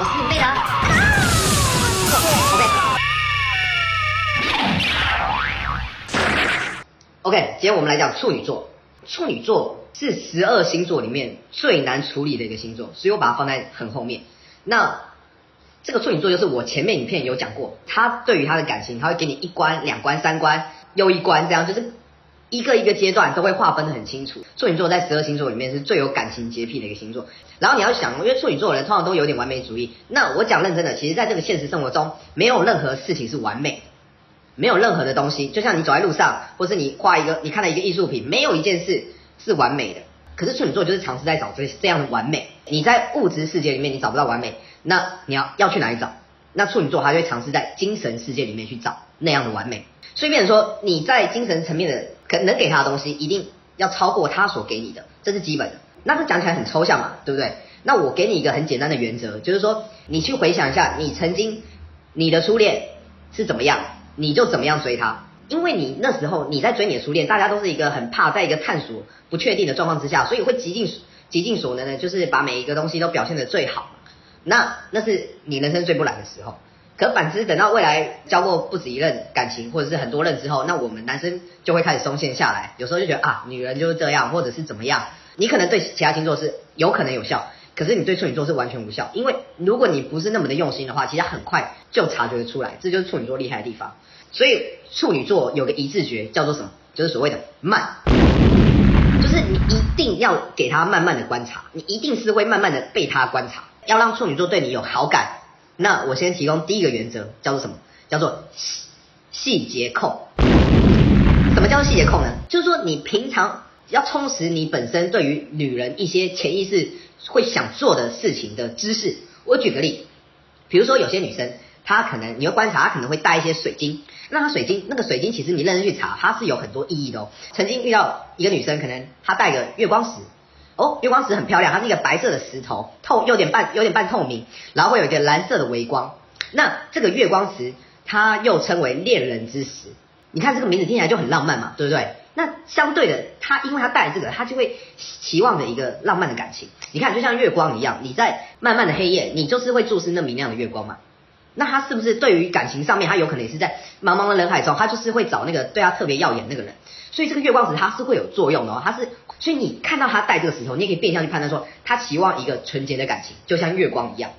我是贝拉。OK，今天我们来讲处女座。处女座是十二星座里面最难处理的一个星座，所以我把它放在很后面。那这个处女座就是我前面影片有讲过，他对于他的感情，他会给你一关、两关、三关又一关，这样就是一个一个阶段都会划分的很清楚。处女座在十二星座里面是最有感情洁癖的一个星座。然后你要想，因为处女座的人通常都有点完美主义。那我讲认真的，其实在这个现实生活中，没有任何事情是完美，没有任何的东西，就像你走在路上，或是你画一个，你看到一个艺术品，没有一件事是完美的。可是处女座就是尝试在找这这样的完美。你在物质世界里面你找不到完美，那你要要去哪里找？那处女座他就会尝试在精神世界里面去找那样的完美。所以变成说你在精神层面的可能给他的东西，一定要超过他所给你的，这是基本的。那这讲起来很抽象嘛，对不对？那我给你一个很简单的原则，就是说你去回想一下，你曾经你的初恋是怎么样，你就怎么样追他。因为你那时候你在追你的初恋，大家都是一个很怕，在一个探索不确定的状况之下，所以会极尽极尽所能的，就是把每一个东西都表现得最好。那那是你人生最不懒的时候。可反之，等到未来交过不止一任感情，或者是很多任之后，那我们男生就会开始松懈下来。有时候就觉得啊，女人就是这样，或者是怎么样。你可能对其他星座是有可能有效，可是你对处女座是完全无效。因为如果你不是那么的用心的话，其实很快就察觉得出来。这就是处女座厉害的地方。所以处女座有个一字诀，叫做什么？就是所谓的慢，就是你一定要给他慢慢的观察，你一定是会慢慢的被他观察。要让处女座对你有好感，那我先提供第一个原则，叫做什么？叫做细细节控。什么叫细节控呢？就是说你平常要充实你本身对于女人一些潜意识会想做的事情的知识。我举个例，比如说有些女生。她可能你会观察，她可能会带一些水晶。那她水晶那个水晶，其实你认真去查，它是有很多意义的哦。曾经遇到一个女生，可能她带个月光石，哦，月光石很漂亮，它是一个白色的石头，透有点半有点半透明，然后会有一个蓝色的微光。那这个月光石，它又称为恋人之石。你看这个名字听起来就很浪漫嘛，对不对？那相对的，他因为他带这个，他就会期望着一个浪漫的感情。你看，就像月光一样，你在漫漫的黑夜，你就是会注视那明亮的月光嘛。那他是不是对于感情上面，他有可能也是在茫茫的人海中，他就是会找那个对他特别耀眼那个人。所以这个月光石它是会有作用的哦，它是，所以你看到他戴这个石头，你也可以变相去判断说，他期望一个纯洁的感情，就像月光一样。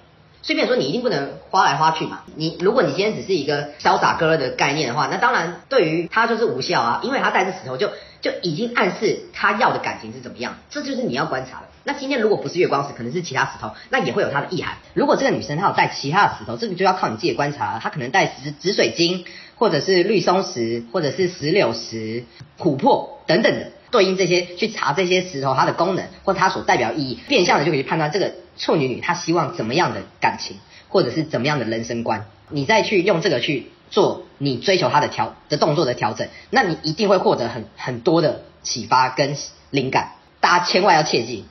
顺便说你一定不能花来花去嘛。你如果你今天只是一个潇洒哥的概念的话，那当然对于他就是无效啊，因为他带这石头就就已经暗示他要的感情是怎么样，这就是你要观察的。那今天如果不是月光石，可能是其他石头，那也会有它的意涵。如果这个女生她有带其他的石头，这个就要靠你自己观察了。她可能带紫紫水晶，或者是绿松石，或者是石榴石、琥珀等等的，对应这些去查这些石头它的功能或它所代表意义，变相的就可以判断这个。处女女她希望怎么样的感情，或者是怎么样的人生观，你再去用这个去做你追求她的调的动作的调整，那你一定会获得很很多的启发跟灵感。大家千万要切记。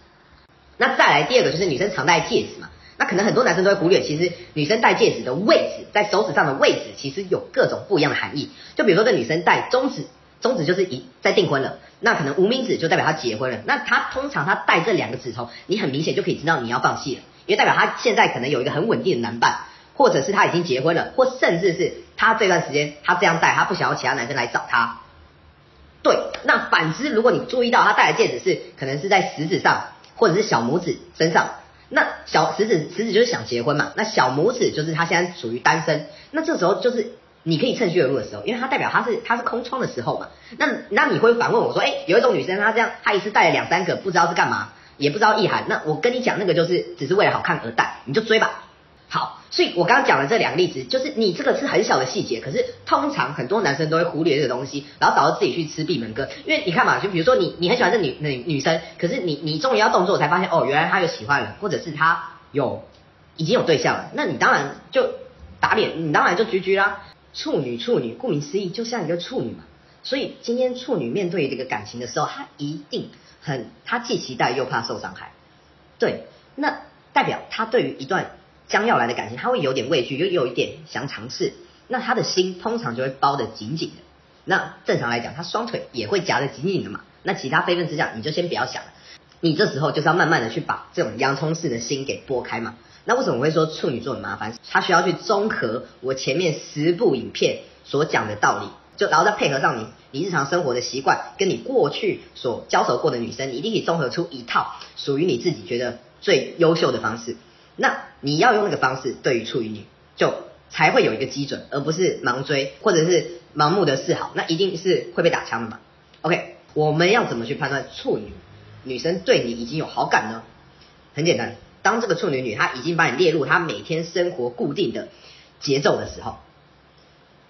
那再来第二个就是女生常戴戒指嘛，那可能很多男生都会忽略，其实女生戴戒指的位置，在手指上的位置其实有各种不一样的含义。就比如说这女生戴中指，中指就是一在订婚了。那可能无名指就代表他结婚了，那他通常他戴这两个指头，你很明显就可以知道你要放弃了，因为代表他现在可能有一个很稳定的男伴，或者是他已经结婚了，或甚至是他这段时间他这样戴，他不想要其他男生来找他。对，那反之，如果你注意到他戴的戒指是可能是在食指上，或者是小拇指身上，那小食指食指就是想结婚嘛，那小拇指就是他现在属于单身，那这时候就是。你可以趁虚而入的时候，因为它代表它是它是空窗的时候嘛。那那你会反问我说，哎，有一种女生她这样，她一次带了两三个，不知道是干嘛，也不知道意涵。那我跟你讲，那个就是只是为了好看而戴，你就追吧。好，所以我刚刚讲的这两个例子，就是你这个是很小的细节，可是通常很多男生都会忽略这个东西，然后导致自己去吃闭门羹。因为你看嘛，就比如说你你很喜欢这女女女生，可是你你终于要动作才发现，哦，原来她有喜欢了，或者是她有已经有对象了，那你当然就打脸，你当然就 GG 啦。处女，处女，顾名思义，就像一个处女嘛。所以今天处女面对这个感情的时候，她一定很，她既期待又怕受伤害。对，那代表她对于一段将要来的感情，她会有点畏惧，又有一点想尝试。那她的心通常就会包得紧紧的。那正常来讲，她双腿也会夹得紧紧的嘛。那其他非分之想，你就先不要想了。你这时候就是要慢慢的去把这种洋葱式的心给剥开嘛。那为什么我会说处女座很麻烦？他需要去综合我前面十部影片所讲的道理，就然后再配合上你你日常生活的习惯，跟你过去所交手过的女生，你一定可以综合出一套属于你自己觉得最优秀的方式。那你要用那个方式，对于处女女就才会有一个基准，而不是盲追或者是盲目的示好，那一定是会被打枪的嘛。OK，我们要怎么去判断处女女生对你已经有好感呢？很简单，当这个处女女她已经把你列入她每天生活固定的节奏的时候，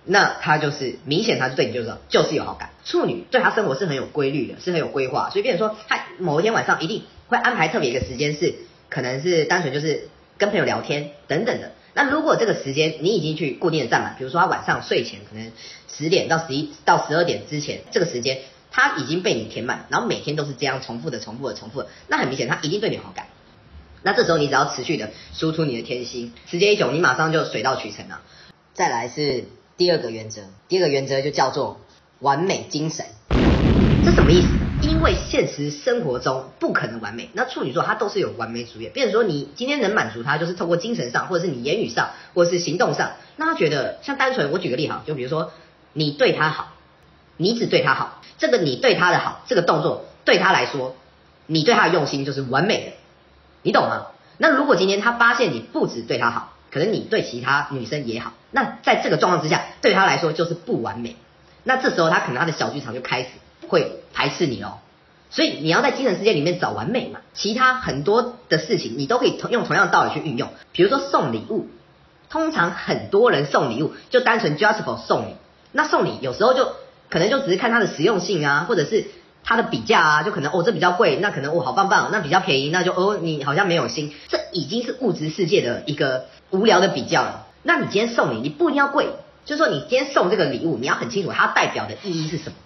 那她就是明显她对你就是就是有好感。处女对她生活是很有规律的，是很有规划，所以变成说她某一天晚上一定会安排特别一个时间，是可能是单纯就是。跟朋友聊天等等的，那如果这个时间你已经去固定的占满，比如说他晚上睡前可能十点到十一到十二点之前这个时间，他已经被你填满，然后每天都是这样重复的、重复的、重复的，那很明显他一定对你有好感。那这时候你只要持续的输出你的天心，时间一久，你马上就水到渠成了。再来是第二个原则，第二个原则就叫做完美精神，这什么意思？因为现实生活中不可能完美，那处女座他都是有完美主义。比如说你今天能满足他，就是透过精神上，或者是你言语上，或者是行动上，那他觉得像单纯，我举个例哈，就比如说你对他好，你只对他好，这个你对他的好，这个动作对他来说，你对他的用心就是完美的，你懂吗？那如果今天他发现你不只对他好，可能你对其他女生也好，那在这个状况之下，对他来说就是不完美，那这时候他可能他的小剧场就开始。会排斥你哦，所以你要在精神世界里面找完美嘛。其他很多的事情你都可以用同样的道理去运用。比如说送礼物，通常很多人送礼物就单纯 just for 送你。那送礼有时候就可能就只是看它的实用性啊，或者是它的比价啊，就可能哦这比较贵，那可能哦好棒棒，那比较便宜，那就哦你好像没有心。这已经是物质世界的一个无聊的比较了。那你今天送礼，你不一定要贵，就是说你今天送这个礼物，你要很清楚它代表的意义是什么。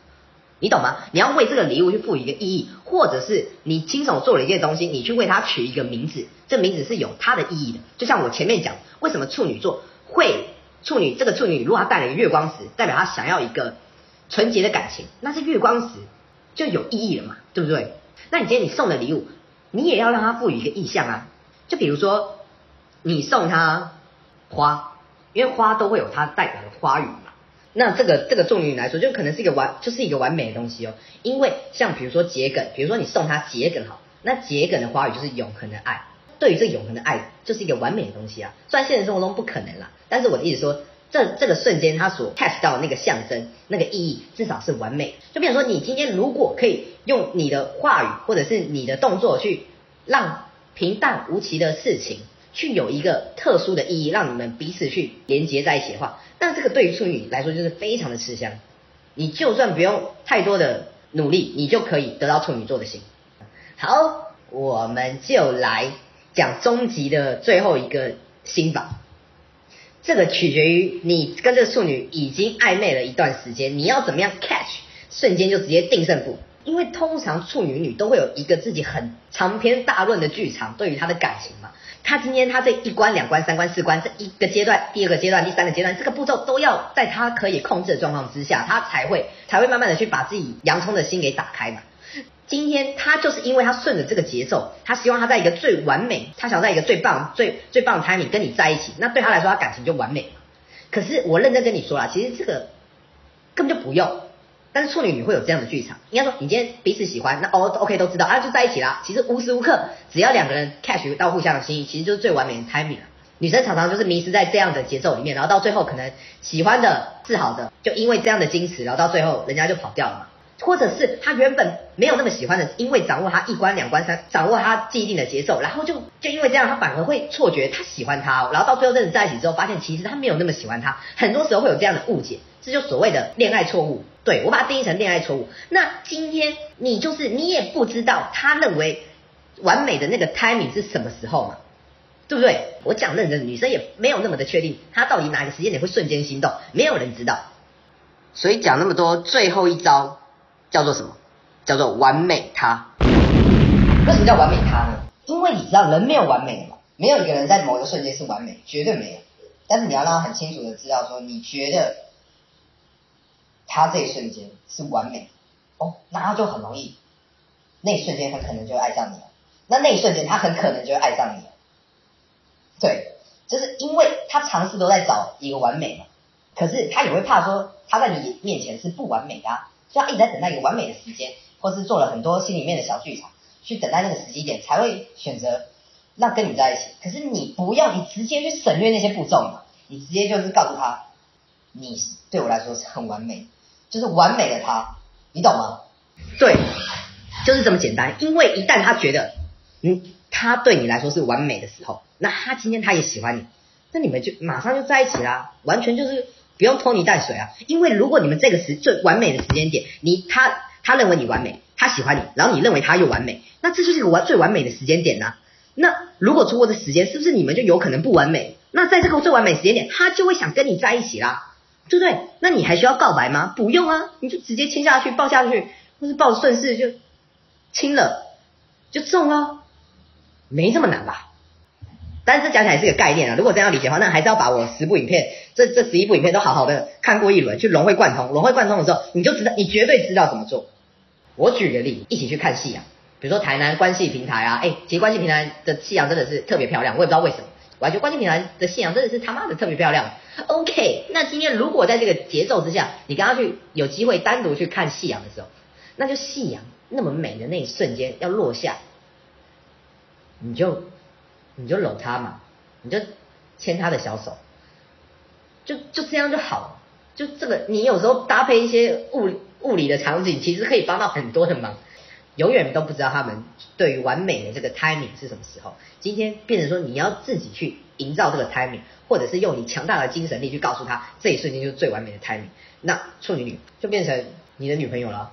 你懂吗？你要为这个礼物去赋予一个意义，或者是你亲手做了一件东西，你去为它取一个名字，这名字是有它的意义的。就像我前面讲，为什么处女座会处女这个处女，如果她带了一个月光石，代表她想要一个纯洁的感情，那是月光石就有意义了嘛，对不对？那你今天你送的礼物，你也要让它赋予一个意象啊。就比如说你送他花，因为花都会有它代表的花语嘛。那这个这个重于来说，就可能是一个完，就是一个完美的东西哦。因为像比如说桔梗，比如说你送他桔梗好，那桔梗的花语就是永恒的爱。对于这永恒的爱，就是一个完美的东西啊。虽然现实生活中不可能啦，但是我的意思说，这这个瞬间它所 catch 到那个象征，那个意义至少是完美。就比如说你今天如果可以用你的话语或者是你的动作去让平淡无奇的事情，去有一个特殊的意义，让你们彼此去连接在一起的话。那这个对于处女来说就是非常的吃香，你就算不用太多的努力，你就可以得到处女座的心。好，我们就来讲终极的最后一个心法。这个取决于你跟这个处女已经暧昧了一段时间，你要怎么样 catch，瞬间就直接定胜负。因为通常处女女都会有一个自己很长篇大论的剧场，对于她的感情嘛。她今天她这一关、两关、三关、四关，这一个阶段、第二个阶段、第三个阶段，这个步骤都要在她可以控制的状况之下，她才会才会慢慢的去把自己洋葱的心给打开嘛。今天他就是因为他顺着这个节奏，他希望他在一个最完美，他想在一个最棒、最最棒的 timing 跟你在一起，那对他来说，他感情就完美。可是我认真跟你说啦，其实这个根本就不用。但是处女女会有这样的剧场，应该说你今天彼此喜欢，那哦 OK 都知道啊，就在一起啦。其实无时无刻只要两个人 catch 到互相的心意，其实就是最完美的 timing 了。女生常常就是迷失在这样的节奏里面，然后到最后可能喜欢的是好的，就因为这样的矜持，然后到最后人家就跑掉了嘛。或者是他原本没有那么喜欢的，因为掌握他一关两关三，掌握他既定的节奏，然后就就因为这样，他反而会错觉他喜欢他，然后到最后认识在一起之后，发现其实他没有那么喜欢他。很多时候会有这样的误解，这就所谓的恋爱错误。对，我把它定义成恋爱错误。那今天你就是你也不知道他认为完美的那个 timing 是什么时候嘛？对不对？我讲认真，女生也没有那么的确定，他到底哪个时间点会瞬间心动，没有人知道。所以讲那么多，最后一招。叫做什么？叫做完美他。为什么叫完美他呢？因为你知道人没有完美的嘛，没有一个人在某一个瞬间是完美，绝对没有。但是你要让他很清楚的知道说，你觉得他这一瞬间是完美哦，那他就很容易那一瞬间很可能就爱上你了。那那一瞬间他很可能就爱上你了。对，就是因为他尝试都在找一个完美嘛，可是他也会怕说他在你面前是不完美的啊，就要一直在等待一个完美的时间，或是做了很多心里面的小剧场，去等待那个时机点才会选择让跟你在一起。可是你不要，你直接去省略那些步骤嘛，你直接就是告诉他，你对我来说是很完美，就是完美的他，你懂吗？对，就是这么简单。因为一旦他觉得，嗯，他对你来说是完美的时候，那他今天他也喜欢你，那你们就马上就在一起啦，完全就是不用拖泥带水啊。因为如果你们这个时最完美的时间点，你他他认为你完美，他喜欢你，然后你认为他又完美，那这就是个完最完美的时间点呐。那如果错过的时间，是不是你们就有可能不完美？那在这个最完美时间点，他就会想跟你在一起啦，对不对？那你还需要告白吗？不用啊，你就直接亲下去，抱下去。或是抱顺势就亲了，就中了，没这么难吧？但是讲起来是个概念啊。如果这样理解的话，那还是要把我十部影片，这这十一部影片都好好的看过一轮，去融会贯通。融会贯通的时候，你就知道，你绝对知道怎么做。我举个例，一起去看夕阳，比如说台南关系平台啊，哎，其实关系平台的夕阳真的是特别漂亮，我也不知道为什么，我还觉得关系平台的夕阳真的是他妈的特别漂亮。OK，那今天如果在这个节奏之下，你刚刚去有机会单独去看夕阳的时候。那就夕阳那么美的那一瞬间要落下，你就你就搂他嘛，你就牵他的小手，就就这样就好了。就这个，你有时候搭配一些物物理的场景，其实可以帮到很多的忙。永远都不知道他们对于完美的这个 timing 是什么时候。今天变成说你要自己去营造这个 timing，或者是用你强大的精神力去告诉他这一瞬间就是最完美的 timing。那处女女就变成你的女朋友了。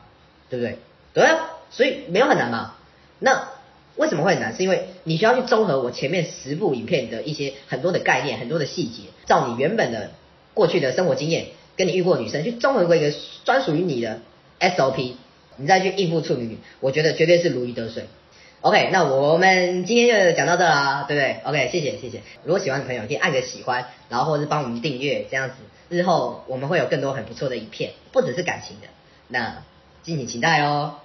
对不对？对啊，所以没有很难嘛。那为什么会很难？是因为你需要去综合我前面十部影片的一些很多的概念、很多的细节，照你原本的过去的生活经验，跟你遇过的女生去综合过一个专属于你的 SOP，你再去应付处女女，我觉得绝对是如鱼得水。OK，那我们今天就讲到这啦，对不对？OK，谢谢谢谢。如果喜欢的朋友可以按个喜欢，然后或者是帮我们订阅，这样子日后我们会有更多很不错的影片，不只是感情的。那敬请期待哦。